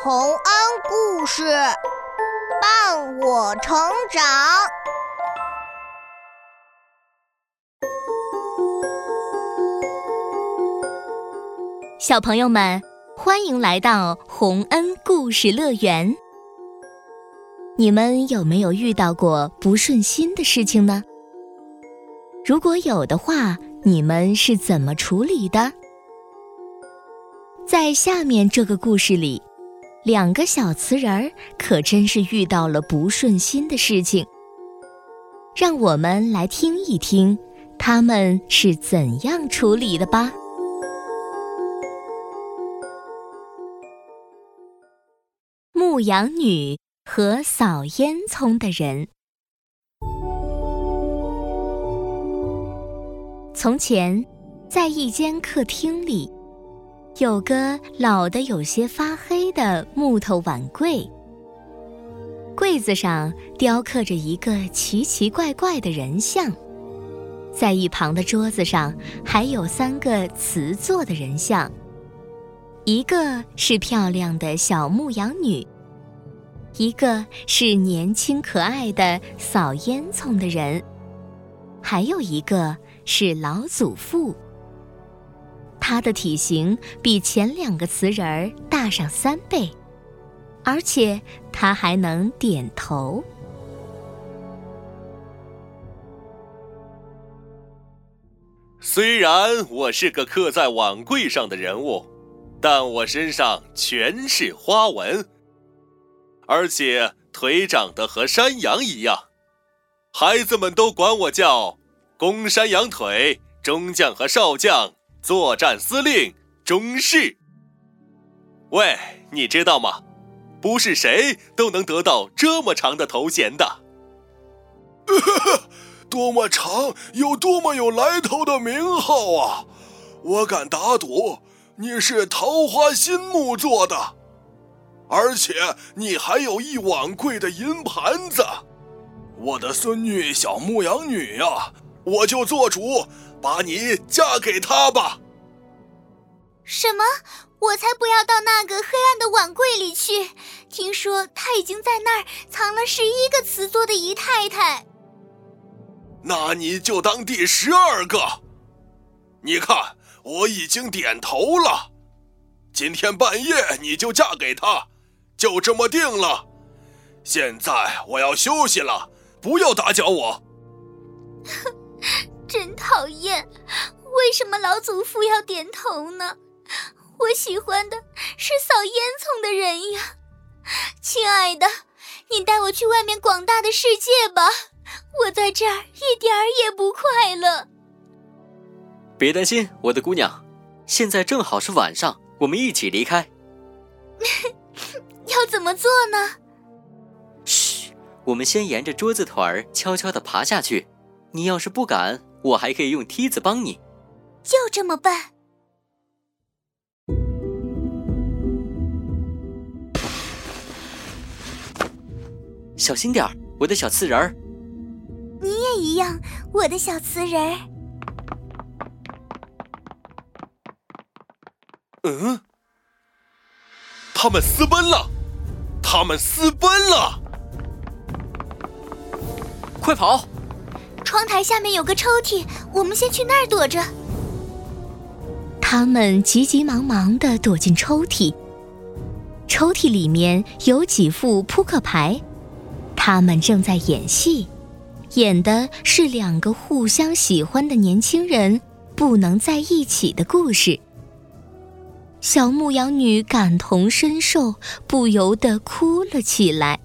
洪恩故事伴我成长。小朋友们，欢迎来到洪恩故事乐园。你们有没有遇到过不顺心的事情呢？如果有的话，你们是怎么处理的？在下面这个故事里，两个小瓷人儿可真是遇到了不顺心的事情。让我们来听一听，他们是怎样处理的吧。牧羊女和扫烟囱的人。从前，在一间客厅里，有个老的有些发黑的木头碗柜。柜子上雕刻着一个奇奇怪怪的人像，在一旁的桌子上还有三个瓷做的人像，一个是漂亮的小牧羊女，一个是年轻可爱的扫烟囱的人，还有一个。是老祖父，他的体型比前两个瓷人儿大上三倍，而且他还能点头。虽然我是个刻在碗柜上的人物，但我身上全是花纹，而且腿长得和山羊一样，孩子们都管我叫。公山羊腿中将和少将作战司令中士。喂，你知道吗？不是谁都能得到这么长的头衔的。多么长，有多么有来头的名号啊！我敢打赌，你是桃花心木做的，而且你还有一碗贵的银盘子。我的孙女小牧羊女呀！我就做主，把你嫁给他吧。什么？我才不要到那个黑暗的碗柜里去！听说他已经在那儿藏了十一个瓷做的姨太太。那你就当第十二个。你看，我已经点头了。今天半夜你就嫁给他，就这么定了。现在我要休息了，不要打搅我。哼。真讨厌！为什么老祖父要点头呢？我喜欢的是扫烟囱的人呀！亲爱的，你带我去外面广大的世界吧！我在这儿一点儿也不快乐。别担心，我的姑娘，现在正好是晚上，我们一起离开。要怎么做呢？嘘，我们先沿着桌子腿儿悄悄地爬下去。你要是不敢。我还可以用梯子帮你，就这么办。小心点儿，我的小瓷人儿。你也一样，我的小瓷人儿。嗯，他们私奔了，他们私奔了，快跑！窗台下面有个抽屉，我们先去那儿躲着。他们急急忙忙的躲进抽屉，抽屉里面有几副扑克牌，他们正在演戏，演的是两个互相喜欢的年轻人不能在一起的故事。小牧羊女感同身受，不由得哭了起来。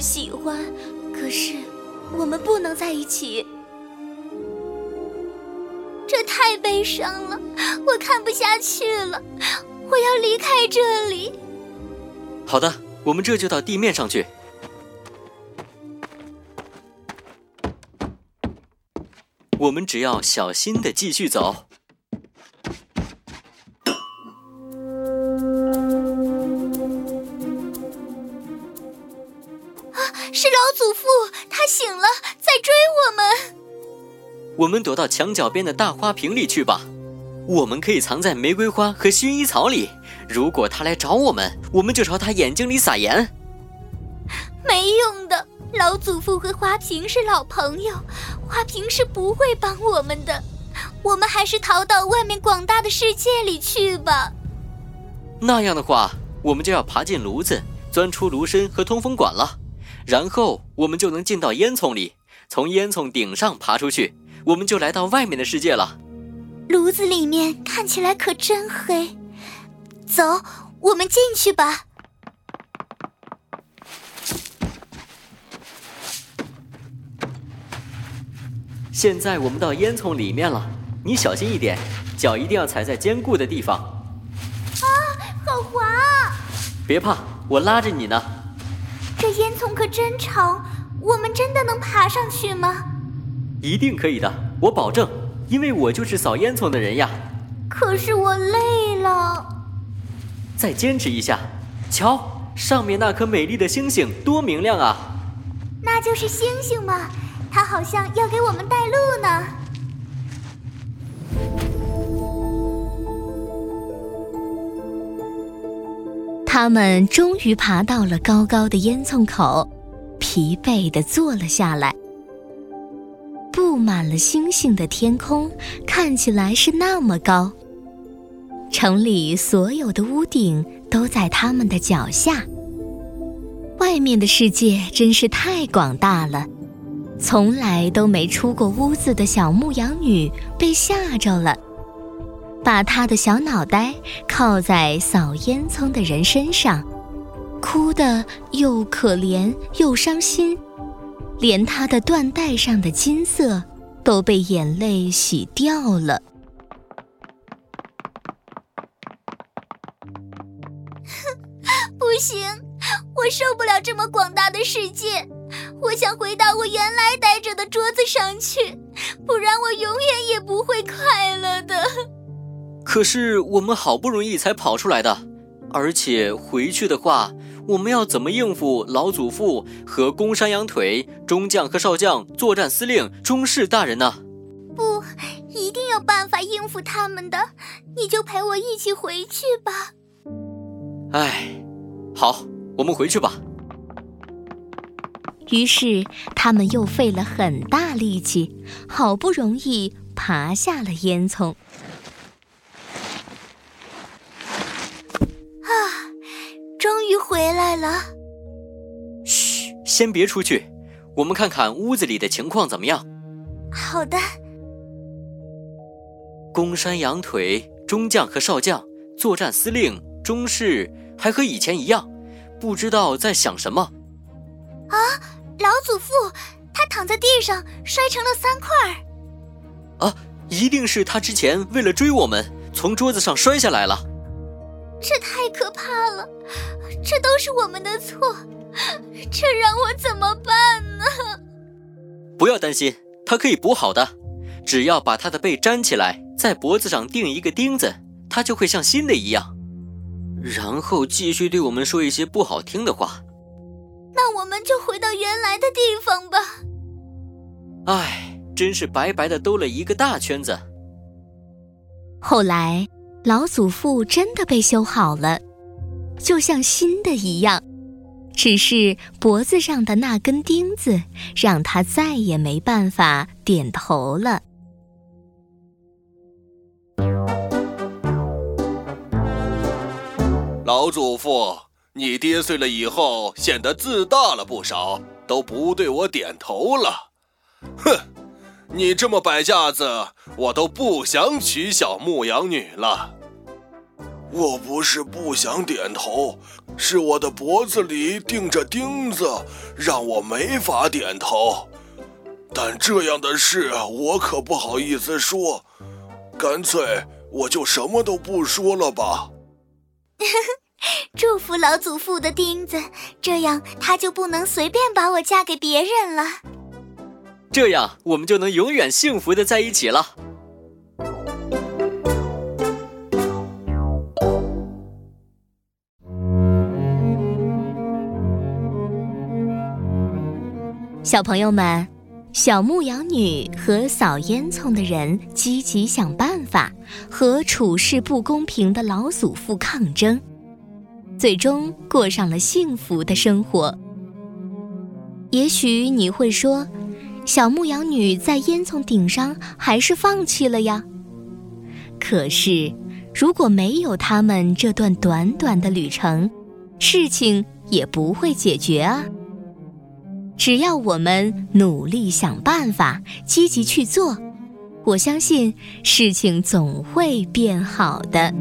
喜欢，可是我们不能在一起，这太悲伤了，我看不下去了，我要离开这里。好的，我们这就到地面上去。我们只要小心的继续走。我们。躲到墙角边的大花瓶里去吧。我们可以藏在玫瑰花和薰衣草里。如果他来找我们，我们就朝他眼睛里撒盐。没用的，老祖父和花瓶是老朋友，花瓶是不会帮我们的。我们还是逃到外面广大的世界里去吧。那样的话，我们就要爬进炉子，钻出炉身和通风管了，然后我们就能进到烟囱里，从烟囱顶上爬出去，我们就来到外面的世界了。炉子里面看起来可真黑，走，我们进去吧。现在我们到烟囱里面了，你小心一点，脚一定要踩在坚固的地方。啊，好滑啊！别怕，我拉着你呢。这烟囱可真长，我们真的能爬上去吗？一定可以的，我保证，因为我就是扫烟囱的人呀。可是我累了。再坚持一下，瞧，上面那颗美丽的星星多明亮啊！那就是星星吗？它好像要给我们带路呢。他们终于爬到了高高的烟囱口，疲惫的坐了下来。布满了星星的天空看起来是那么高，城里所有的屋顶都在他们的脚下。外面的世界真是太广大了。从来都没出过屋子的小牧羊女被吓着了，把她的小脑袋靠在扫烟囱的人身上，哭得又可怜又伤心，连他的缎带上的金色都被眼泪洗掉了。不行，我受不了这么广大的世界。我想回到我原来待着的桌子上去，不然我永远也不会快乐的。可是我们好不容易才跑出来的，而且回去的话，我们要怎么应付老祖父和公山羊腿中将和少将作战司令中士大人呢？不，一定有办法应付他们的。你就陪我一起回去吧。哎，好，我们回去吧。于是，他们又费了很大力气，好不容易爬下了烟囱。先别出去，我们看看屋子里的情况怎么样。好的。公山羊腿中将和少将，作战司令中士还和以前一样，不知道在想什么。啊！老祖父，他躺在地上摔成了三块儿。啊，一定是他之前为了追我们，从桌子上摔下来了。这太可怕了，这都是我们的错，这让我怎么办呢？不要担心，他可以补好的，只要把他的背粘起来，在脖子上钉一个钉子，他就会像新的一样。然后继续对我们说一些不好听的话。那我们就回到原来的地方吧。唉，真是白白的兜了一个大圈子。后来，老祖父真的被修好了，就像新的一样，只是脖子上的那根钉子让他再也没办法点头了。老祖父。你跌碎了以后，显得自大了不少，都不对我点头了。哼，你这么摆架子，我都不想娶小牧羊女了。我不是不想点头，是我的脖子里钉着钉子，让我没法点头。但这样的事我可不好意思说，干脆我就什么都不说了吧。祝福老祖父的钉子，这样他就不能随便把我嫁给别人了。这样我们就能永远幸福的在一起了。小朋友们，小牧羊女和扫烟囱的人积极想办法，和处事不公平的老祖父抗争，最终过上了幸福的生活。也许你会说，小牧羊女在烟囱顶上还是放弃了呀。可是，如果没有他们这段短短的旅程，事情也不会解决啊。只要我们努力想办法，积极去做，我相信事情总会变好的。